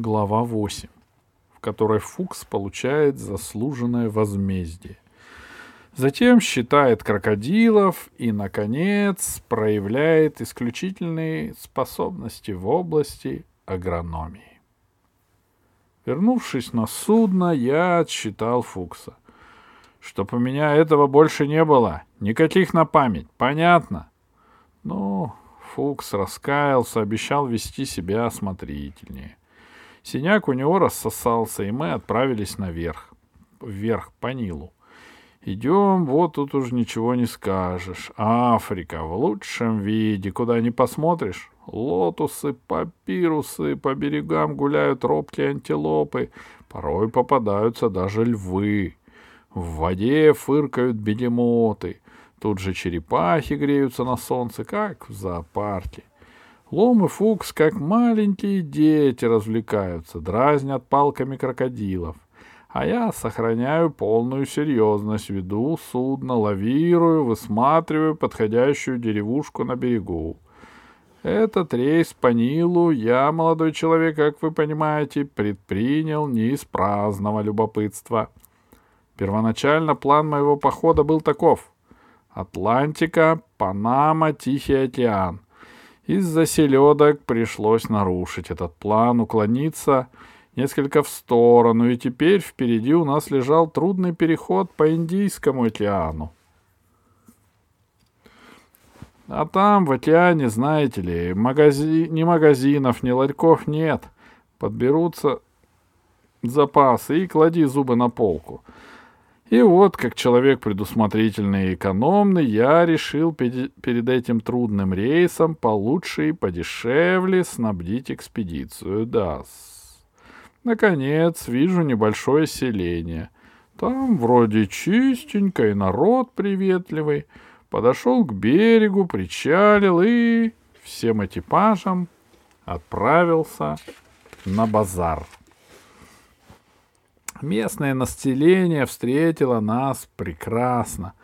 Глава 8, в которой Фукс получает заслуженное возмездие. Затем считает крокодилов и, наконец, проявляет исключительные способности в области агрономии. Вернувшись на судно, я отсчитал Фукса. Чтоб у меня этого больше не было. Никаких на память. Понятно? Ну, Фукс раскаялся, обещал вести себя осмотрительнее. Синяк у него рассосался, и мы отправились наверх, вверх по Нилу. Идем, вот тут уж ничего не скажешь. Африка в лучшем виде, куда ни посмотришь. Лотусы, папирусы, по берегам гуляют робкие антилопы, порой попадаются даже львы. В воде фыркают бегемоты, тут же черепахи греются на солнце, как в зоопарке. Лом и Фукс, как маленькие дети, развлекаются, дразнят палками крокодилов. А я сохраняю полную серьезность, веду судно, лавирую, высматриваю подходящую деревушку на берегу. Этот рейс по Нилу я, молодой человек, как вы понимаете, предпринял не из праздного любопытства. Первоначально план моего похода был таков. Атлантика, Панама, Тихий океан — из-за селедок пришлось нарушить этот план, уклониться несколько в сторону, и теперь впереди у нас лежал трудный переход по Индийскому океану. А там, в океане, знаете ли, магази... ни магазинов, ни ларьков нет. Подберутся запасы и клади зубы на полку. И вот, как человек предусмотрительный и экономный, я решил перед этим трудным рейсом получше и подешевле снабдить экспедицию. Да. Наконец, вижу небольшое селение. Там вроде чистенько и народ приветливый. Подошел к берегу, причалил и всем экипажем отправился на базар. Местное население встретило нас прекрасно.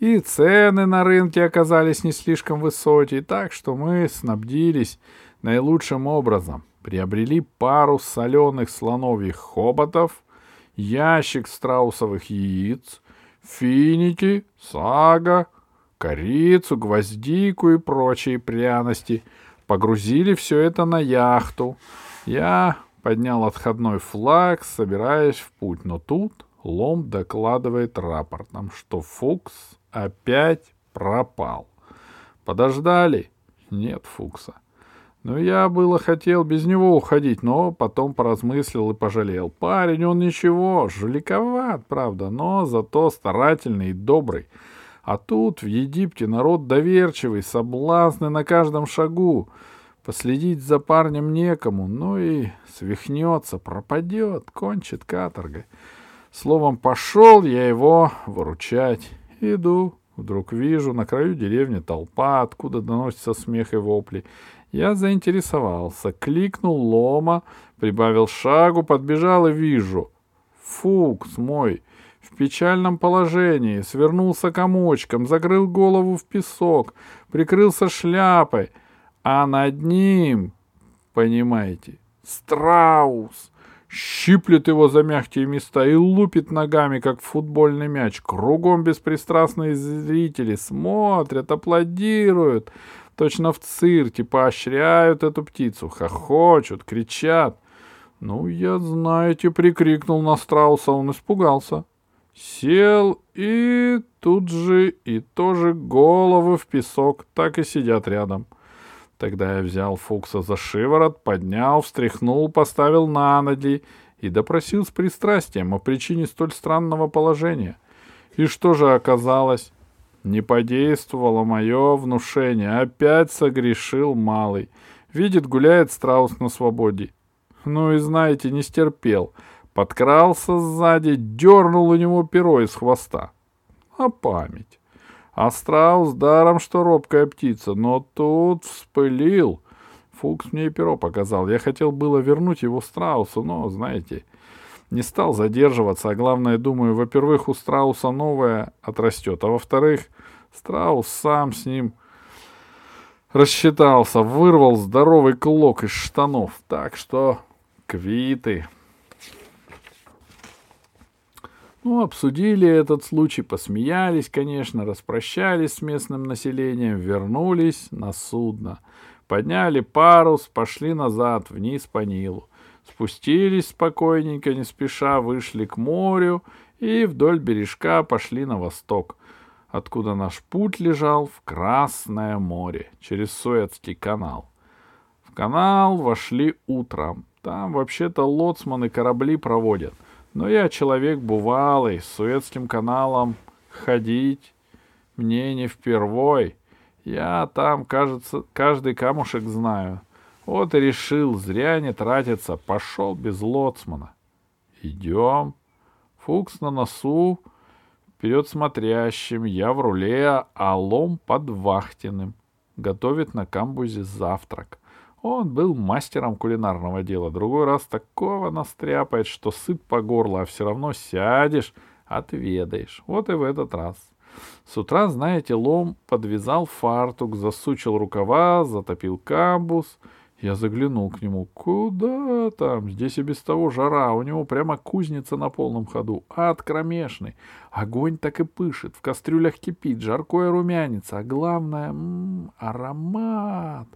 И цены на рынке оказались не слишком высокие, так что мы снабдились наилучшим образом. Приобрели пару соленых слоновьих хоботов, ящик страусовых яиц, финики, сага, корицу, гвоздику и прочие пряности. Погрузили все это на яхту. Я поднял отходной флаг, собираясь в путь, но тут Лом докладывает рапортом, что Фукс опять пропал. Подождали? Нет Фукса. Ну, я было хотел без него уходить, но потом поразмыслил и пожалел. Парень, он ничего, жуликоват, правда, но зато старательный и добрый. А тут в Египте народ доверчивый, соблазны на каждом шагу. Последить за парнем некому, ну и свихнется, пропадет, кончит каторгой. Словом, пошел я его выручать. Иду, вдруг вижу, на краю деревни толпа, откуда доносится смех и вопли. Я заинтересовался, кликнул лома, прибавил шагу, подбежал и вижу. Фукс мой, в печальном положении, свернулся комочком, закрыл голову в песок, прикрылся шляпой — а над ним, понимаете, страус щиплет его за мягкие места и лупит ногами, как футбольный мяч. Кругом беспристрастные зрители смотрят, аплодируют, точно в цирке, поощряют эту птицу, хохочут, кричат. Ну, я, знаете, прикрикнул на страуса, он испугался. Сел и тут же и тоже головы в песок так и сидят рядом. — Тогда я взял Фукса за шиворот, поднял, встряхнул, поставил на ноги и допросил с пристрастием о причине столь странного положения. И что же оказалось? Не подействовало мое внушение. Опять согрешил малый. Видит, гуляет страус на свободе. Ну и знаете, не стерпел. Подкрался сзади, дернул у него перо из хвоста. А память. А страус даром, что робкая птица, но тут вспылил. Фукс мне и перо показал. Я хотел было вернуть его страусу, но, знаете, не стал задерживаться. А главное, думаю, во-первых, у страуса новое отрастет, а во-вторых, страус сам с ним рассчитался, вырвал здоровый клок из штанов. Так что квиты. Ну, обсудили этот случай, посмеялись, конечно, распрощались с местным населением, вернулись на судно. Подняли парус, пошли назад, вниз по Нилу. Спустились спокойненько, не спеша, вышли к морю и вдоль бережка пошли на восток, откуда наш путь лежал в Красное море, через Суэцкий канал. В канал вошли утром. Там вообще-то лоцманы корабли проводят — но я человек бывалый, с Суэцким каналом ходить мне не впервой. Я там, кажется, каждый камушек знаю. Вот и решил, зря не тратиться, пошел без лоцмана. Идем. Фукс на носу, вперед смотрящим, я в руле, а лом под вахтенным. Готовит на камбузе завтрак. Он был мастером кулинарного дела. Другой раз такого настряпает, что сыт по горло, а все равно сядешь, отведаешь. Вот и в этот раз. С утра, знаете, лом подвязал фартук, засучил рукава, затопил камбус. Я заглянул к нему. Куда там? Здесь и без того жара. У него прямо кузница на полном ходу. Ад кромешный. Огонь так и пышет. В кастрюлях кипит. Жаркое румянится. А главное, м-м, аромат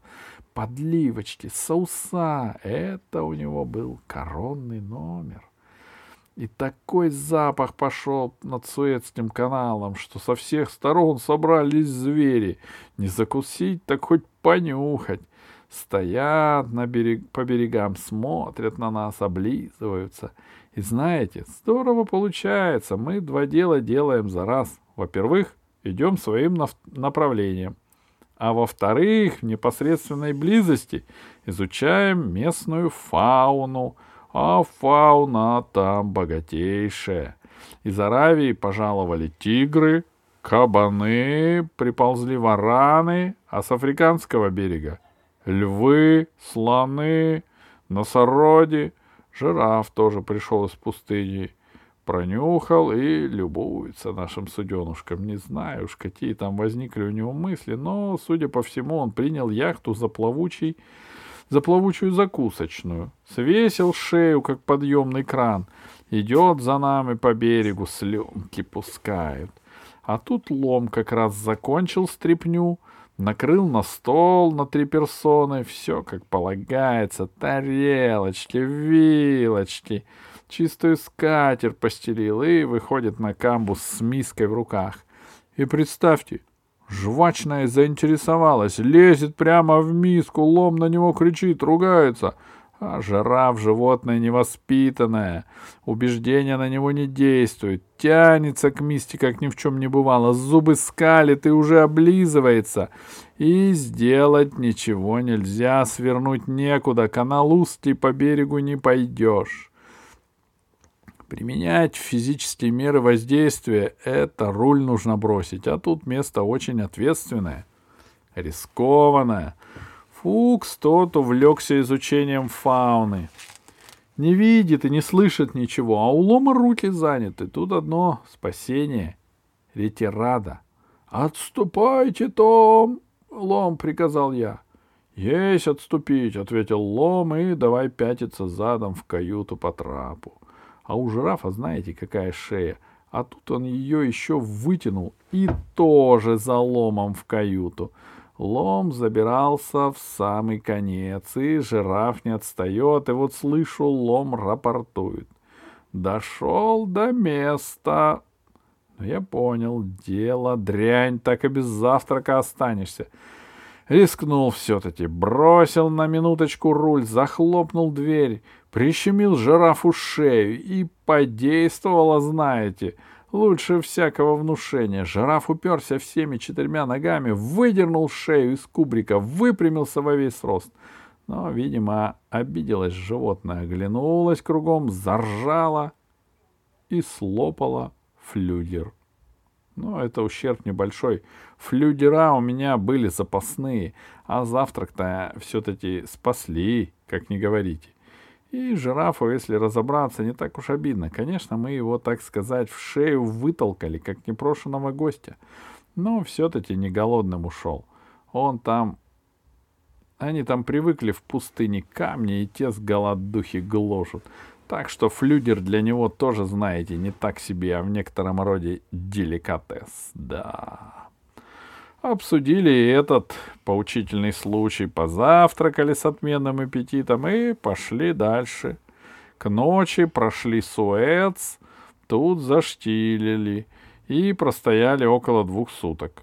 подливочки, соуса. Это у него был коронный номер. И такой запах пошел над Суэцким каналом, что со всех сторон собрались звери. Не закусить, так хоть понюхать. Стоят на берег, по берегам, смотрят на нас, облизываются. И знаете, здорово получается. Мы два дела делаем за раз. Во-первых, идем своим направлением а во-вторых, в непосредственной близости изучаем местную фауну, а фауна там богатейшая. Из Аравии пожаловали тигры, кабаны, приползли вараны, а с африканского берега львы, слоны, носороги, жираф тоже пришел из пустыни пронюхал и любуется нашим суденушком. Не знаю уж, какие там возникли у него мысли, но, судя по всему, он принял яхту за плавучий, за плавучую закусочную. Свесил шею, как подъемный кран. Идет за нами по берегу, слюнки пускают. А тут лом как раз закончил стряпню, накрыл на стол на три персоны, все как полагается, тарелочки, вилочки — чистую скатерть постелил и выходит на камбус с миской в руках. И представьте, жвачная заинтересовалась, лезет прямо в миску, лом на него кричит, ругается. А жираф животное невоспитанное, убеждения на него не действуют, тянется к мисте, как ни в чем не бывало, зубы скалит и уже облизывается. И сделать ничего нельзя, свернуть некуда, канал узкий по берегу не пойдешь. Применять физические меры воздействия — это руль нужно бросить, а тут место очень ответственное, рискованное. Фукс тот увлекся изучением фауны. Не видит и не слышит ничего, а у Лома руки заняты. Тут одно спасение — ретирада. «Отступайте, Том!» — Лом приказал я. «Есть отступить», — ответил Лом, и давай пятиться задом в каюту по трапу. А у жирафа, знаете, какая шея. А тут он ее еще вытянул и тоже за ломом в каюту. Лом забирался в самый конец, и жираф не отстает, и вот слышу, лом рапортует. Дошел до места. Но я понял, дело дрянь, так и без завтрака останешься. Рискнул все-таки, бросил на минуточку руль, захлопнул дверь, прищемил жирафу шею и подействовало, знаете, лучше всякого внушения. Жираф уперся всеми четырьмя ногами, выдернул шею из кубрика, выпрямился во весь рост. Но, видимо, обиделось животное, оглянулось кругом, заржало и слопало флюгер. Но это ущерб небольшой. Флюгера у меня были запасные, а завтрак-то все-таки спасли, как не говорите. И жирафу, если разобраться, не так уж обидно. Конечно, мы его, так сказать, в шею вытолкали, как непрошенного гостя. Но все-таки не голодным ушел. Он там Они там привыкли в пустыне камни, и те с голодухи гложут. Так что флюгер для него тоже, знаете, не так себе, а в некотором роде деликатес, да. Обсудили этот поучительный случай, позавтракали с отменным аппетитом и пошли дальше. К ночи прошли Суэц, тут заштилили и простояли около двух суток.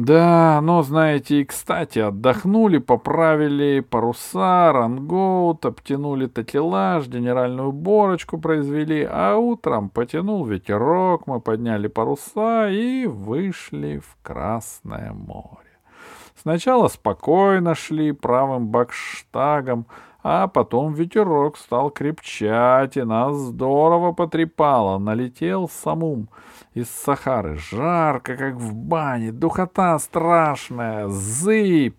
Да, но, знаете, и кстати, отдохнули, поправили паруса, рангоут, обтянули такелаж, генеральную уборочку произвели, а утром потянул ветерок, мы подняли паруса и вышли в Красное море. Сначала спокойно шли правым бакштагом, а потом ветерок стал крепчать, и нас здорово потрепало. Налетел самум из Сахары. Жарко, как в бане, духота страшная, зыбь.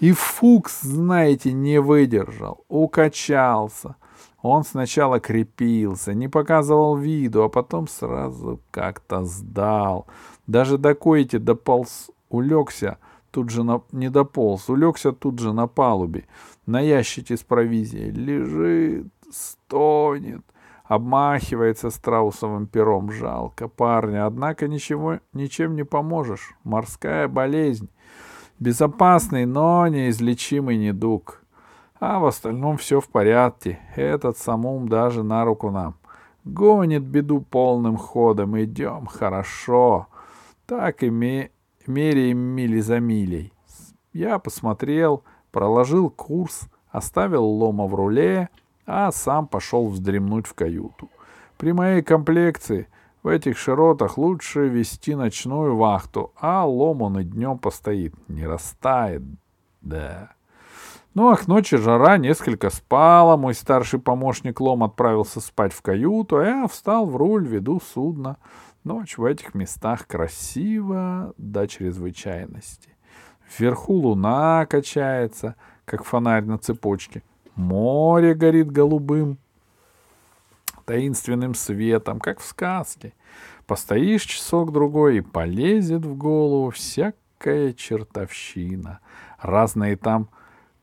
И Фукс, знаете, не выдержал, укачался. Он сначала крепился, не показывал виду, а потом сразу как-то сдал. Даже до койки дополз, улегся, тут же на, не дополз, улегся тут же на палубе, на ящике с провизией. Лежит, стонет, обмахивается страусовым пером. Жалко парня, однако ничего, ничем не поможешь. Морская болезнь. Безопасный, но неизлечимый недуг. А в остальном все в порядке. Этот самум даже на руку нам. Гонит беду полным ходом. Идем хорошо. Так и ме... меряем мили за милей. Я посмотрел, проложил курс, оставил лома в руле — а сам пошел вздремнуть в каюту. При моей комплекции в этих широтах лучше вести ночную вахту, а лом он и днем постоит, не растает. Да. Ну а к ночи жара несколько спала, мой старший помощник Лом отправился спать в каюту, а я встал в руль, веду судно. Ночь в этих местах красива до чрезвычайности. Вверху луна качается, как фонарь на цепочке — Море горит голубым, таинственным светом, как в сказке. Постоишь часок-другой, и полезет в голову всякая чертовщина. Разные там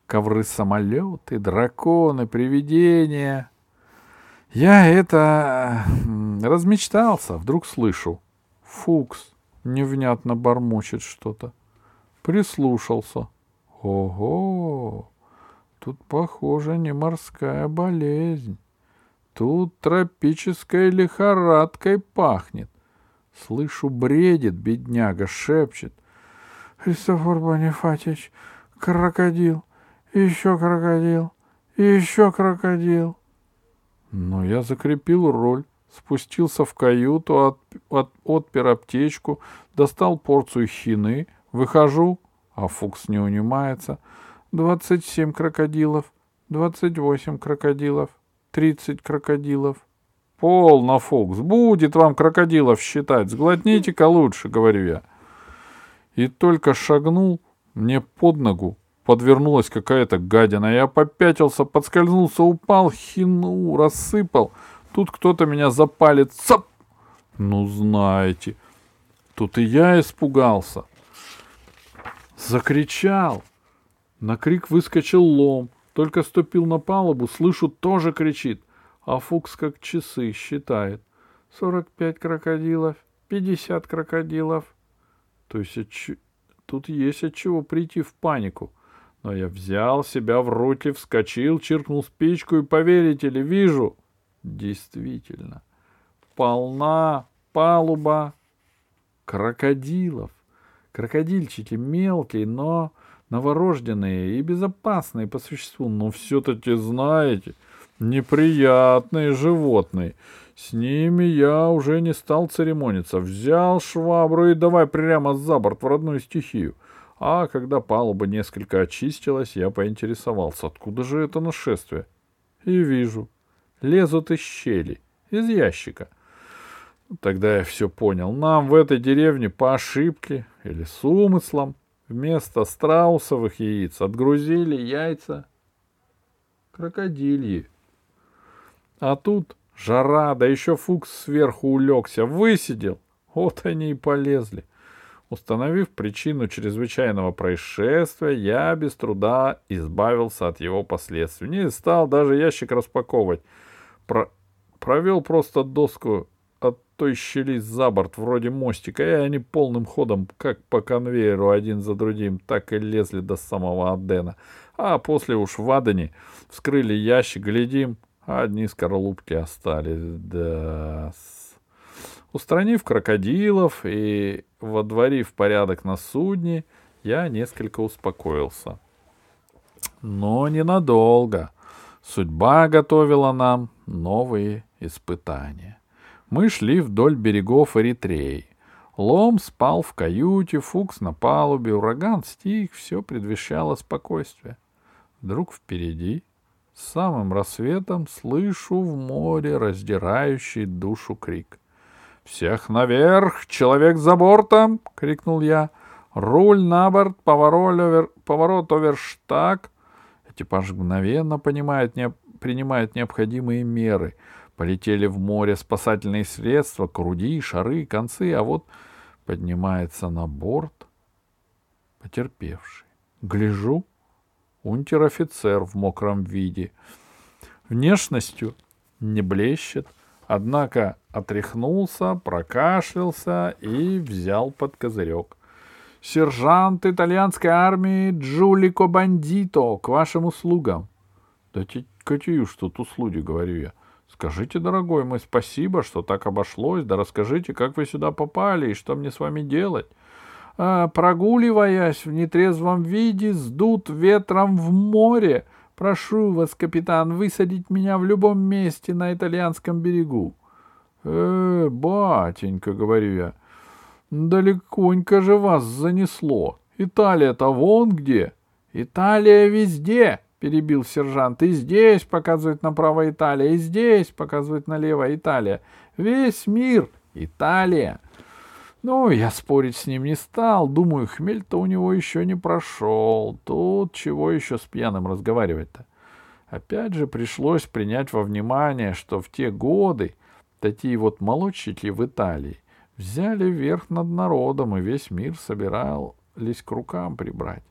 ковры-самолеты, драконы, привидения. Я это размечтался, вдруг слышу. Фукс невнятно бормочет что-то. Прислушался. Ого! Тут, похоже, не морская болезнь. Тут тропической лихорадкой пахнет. Слышу, бредит, бедняга, шепчет. Христофор Бонифатьевич, крокодил, еще крокодил, еще крокодил. Но я закрепил роль, спустился в каюту, от, от, отпер аптечку, достал порцию хины, выхожу, а Фукс не унимается — двадцать семь крокодилов, двадцать восемь крокодилов, тридцать крокодилов. Полно, Фокс, будет вам крокодилов считать, сглотните-ка лучше, говорю я. И только шагнул, мне под ногу подвернулась какая-то гадина. Я попятился, подскользнулся, упал, хину рассыпал. Тут кто-то меня запалит. Цап! Ну, знаете. Тут и я испугался. Закричал. На крик выскочил лом. Только ступил на палубу, слышу, тоже кричит. А Фукс как часы считает. Сорок пять крокодилов, пятьдесят крокодилов. То есть отч... тут есть от чего прийти в панику. Но я взял себя в руки, вскочил, чиркнул спичку и, поверите ли, вижу. Действительно, полна палуба крокодилов. Крокодильчики мелкие, но новорожденные и безопасные по существу, но все-таки, знаете, неприятные животные. С ними я уже не стал церемониться. Взял швабру и давай прямо за борт в родную стихию. А когда палуба несколько очистилась, я поинтересовался, откуда же это нашествие. И вижу, лезут из щели, из ящика. Тогда я все понял. Нам в этой деревне по ошибке или с умыслом Вместо страусовых яиц отгрузили яйца крокодильи. А тут жара, да еще Фукс сверху улегся, высидел. Вот они и полезли. Установив причину чрезвычайного происшествия, я без труда избавился от его последствий. Не стал даже ящик распаковывать. Про... Провел просто доску от той щели за борт, вроде мостика, и они полным ходом, как по конвейеру, один за другим, так и лезли до самого Адена. А после уж в Адене вскрыли ящик, глядим, а одни скорлупки остались. Да... Устранив крокодилов и водворив порядок на судне, я несколько успокоился. Но ненадолго. Судьба готовила нам новые испытания. Мы шли вдоль берегов Эритреи. Лом спал в каюте, Фукс на палубе, ураган стих, все предвещало спокойствие. Вдруг впереди, с самым рассветом, слышу в море раздирающий душу крик. «Всех наверх! Человек за бортом!» — крикнул я. «Руль на борт, поворот, овер... поворот оверштаг!» Экипаж мгновенно понимает, не... принимает необходимые меры — Полетели в море спасательные средства, круди, шары, концы, а вот поднимается на борт потерпевший. Гляжу, унтер-офицер в мокром виде. Внешностью не блещет, однако отряхнулся, прокашлялся и взял под козырек. «Сержант итальянской армии Джулико Бандито, к вашим услугам!» «Да уж тут услуги, — говорю я. Скажите, дорогой мой, спасибо, что так обошлось, да расскажите, как вы сюда попали и что мне с вами делать. А, прогуливаясь в нетрезвом виде, сдут ветром в море. Прошу вас, капитан, высадить меня в любом месте на итальянском берегу. Э, батенька, говорю я, далеконько же вас занесло. Италия-то вон где. Италия везде, перебил сержант. И здесь показывает направо Италия, и здесь показывает налево Италия. Весь мир Италия. Ну, я спорить с ним не стал. Думаю, хмель-то у него еще не прошел. Тут чего еще с пьяным разговаривать-то? Опять же пришлось принять во внимание, что в те годы такие вот молодчики в Италии взяли верх над народом, и весь мир собирались к рукам прибрать.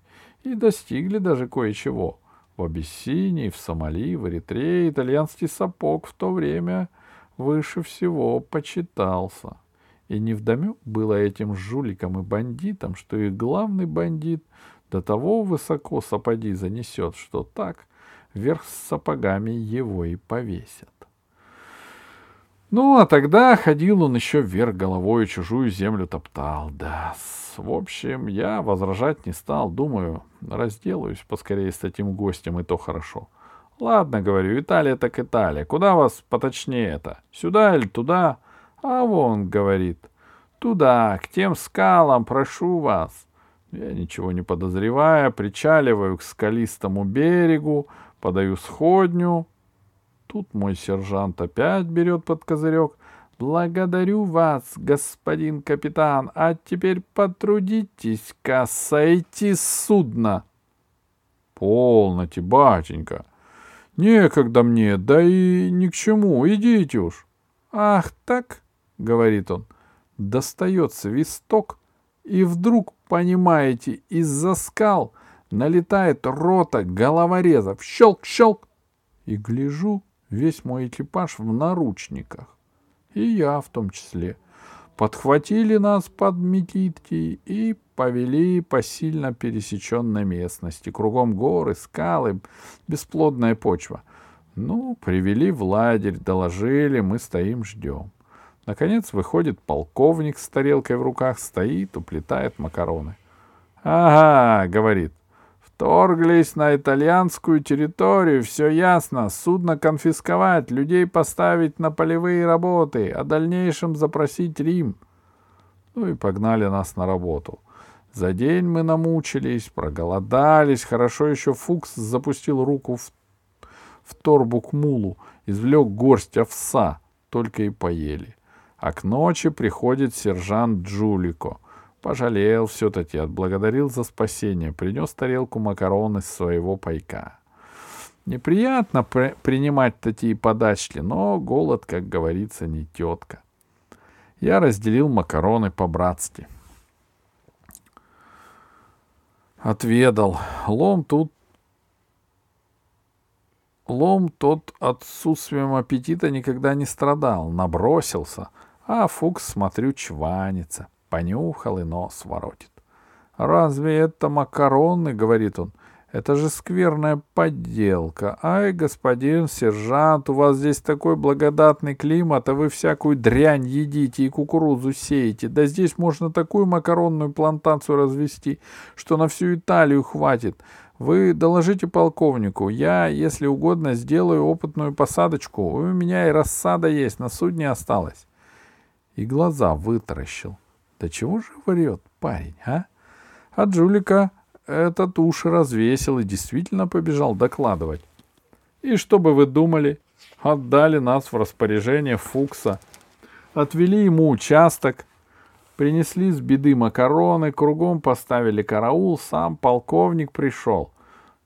И достигли даже кое-чего. В Абиссинии, в Сомали, в Эритрее итальянский сапог в то время выше всего почитался. И невдомек было этим жуликам и бандитам, что их главный бандит до того высоко сапоги занесет, что так вверх с сапогами его и повесят. Ну, а тогда ходил он еще вверх головой, чужую землю топтал. Да, в общем, я возражать не стал. Думаю, разделаюсь поскорее с этим гостем, и то хорошо. Ладно, говорю, Италия так Италия. Куда вас поточнее это? Сюда или туда? А вон, говорит, туда, к тем скалам, прошу вас. Я, ничего не подозревая, причаливаю к скалистому берегу, подаю сходню, Тут мой сержант опять берет под козырек. Благодарю вас, господин капитан, а теперь потрудитесь-ка сойти с судна. Полноте, батенька. Некогда мне, да и ни к чему, идите уж. Ах так, говорит он, достает свисток, и вдруг, понимаете, из-за скал налетает рота головорезов. Щелк-щелк. И гляжу, весь мой экипаж в наручниках. И я в том числе. Подхватили нас под Микитки и повели по сильно пересеченной местности. Кругом горы, скалы, бесплодная почва. Ну, привели в лагерь, доложили, мы стоим, ждем. Наконец выходит полковник с тарелкой в руках, стоит, уплетает макароны. «Ага», — говорит, Вторглись на итальянскую территорию, все ясно. Судно конфисковать, людей поставить на полевые работы, о дальнейшем запросить Рим. Ну и погнали нас на работу. За день мы намучились, проголодались. Хорошо еще Фукс запустил руку в, в торбу к мулу, извлек горсть овса, только и поели. А к ночи приходит сержант Джулико — Пожалел все-таки, отблагодарил за спасение, принес тарелку макарон из своего пайка. Неприятно при- принимать такие подачки, но голод, как говорится, не тетка. Я разделил макароны по-братски. Отведал. Лом тут Лом тот отсутствием аппетита никогда не страдал, набросился, а Фукс, смотрю, чванится, понюхал и нос воротит. «Разве это макароны?» — говорит он. «Это же скверная подделка. Ай, господин сержант, у вас здесь такой благодатный климат, а вы всякую дрянь едите и кукурузу сеете. Да здесь можно такую макаронную плантацию развести, что на всю Италию хватит. Вы доложите полковнику. Я, если угодно, сделаю опытную посадочку. У меня и рассада есть, на судне осталось». И глаза вытаращил. «Да чего же врет парень, а?» А Джулика этот уши развесил и действительно побежал докладывать. И что бы вы думали? Отдали нас в распоряжение Фукса. Отвели ему участок, принесли с беды макароны, кругом поставили караул, сам полковник пришел.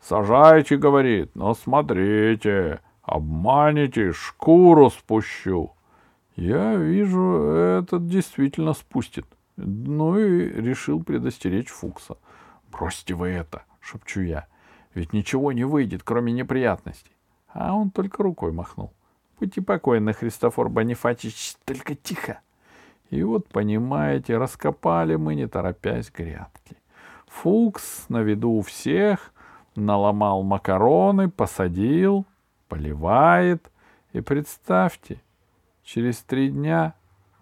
«Сажайте, — говорит, — но смотрите, обманете, шкуру спущу». Я вижу, этот действительно спустит. Ну и решил предостеречь Фукса. «Бросьте вы это!» — шепчу я. «Ведь ничего не выйдет, кроме неприятностей». А он только рукой махнул. «Будьте покойны, Христофор Бонифатич, только тихо!» И вот, понимаете, раскопали мы, не торопясь, грядки. Фукс на виду у всех наломал макароны, посадил, поливает. И представьте, через три дня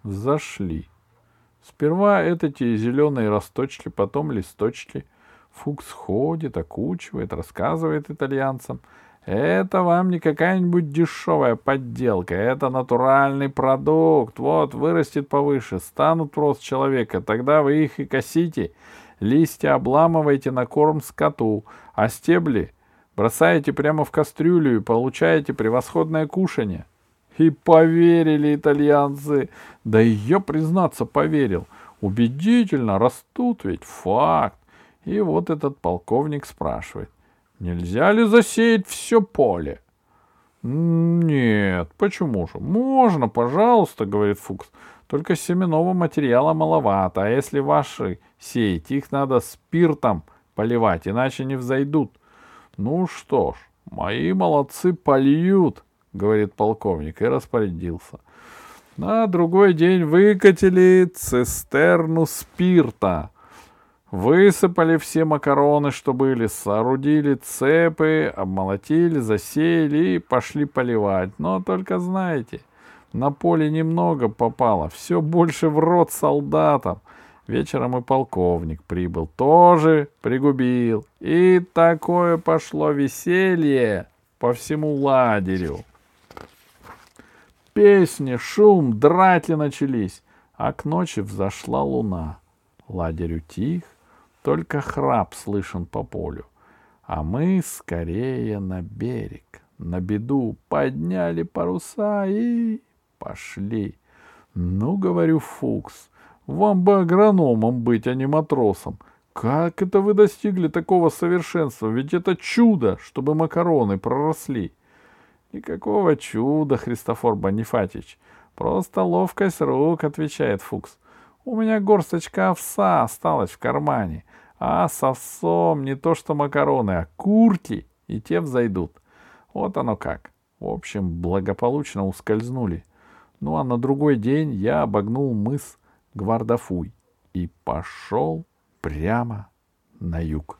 взошли. Сперва это те зеленые росточки, потом листочки. Фукс ходит, окучивает, рассказывает итальянцам. Это вам не какая-нибудь дешевая подделка, это натуральный продукт. Вот, вырастет повыше, станут рост человека, тогда вы их и косите. Листья обламываете на корм скоту, а стебли бросаете прямо в кастрюлю и получаете превосходное кушанье. И поверили итальянцы. Да я, признаться, поверил. Убедительно растут ведь, факт. И вот этот полковник спрашивает. Нельзя ли засеять все поле? Нет, почему же? Можно, пожалуйста, говорит Фукс. Только семенного материала маловато, а если ваши сеять, их надо спиртом поливать, иначе не взойдут. Ну что ж, мои молодцы польют, говорит полковник, и распорядился. На другой день выкатили цистерну спирта. Высыпали все макароны, что были, соорудили цепы, обмолотили, засеяли и пошли поливать. Но только знаете, на поле немного попало, все больше в рот солдатам. Вечером и полковник прибыл, тоже пригубил. И такое пошло веселье по всему лагерю. Песни, шум, драки начались, а к ночи взошла луна. Лагерь утих, только храп слышен по полю. А мы скорее на берег, на беду подняли паруса и пошли. Ну, говорю, Фукс, вам бы агрономом быть, а не матросом. Как это вы достигли такого совершенства? Ведь это чудо, чтобы макароны проросли. — Никакого чуда, Христофор Бонифатич. Просто ловкость рук, отвечает Фукс. У меня горсточка овса осталась в кармане. А с овсом не то что макароны, а курки, и те взойдут. Вот оно как. В общем, благополучно ускользнули. Ну а на другой день я обогнул мыс Гвардафуй и пошел прямо на юг.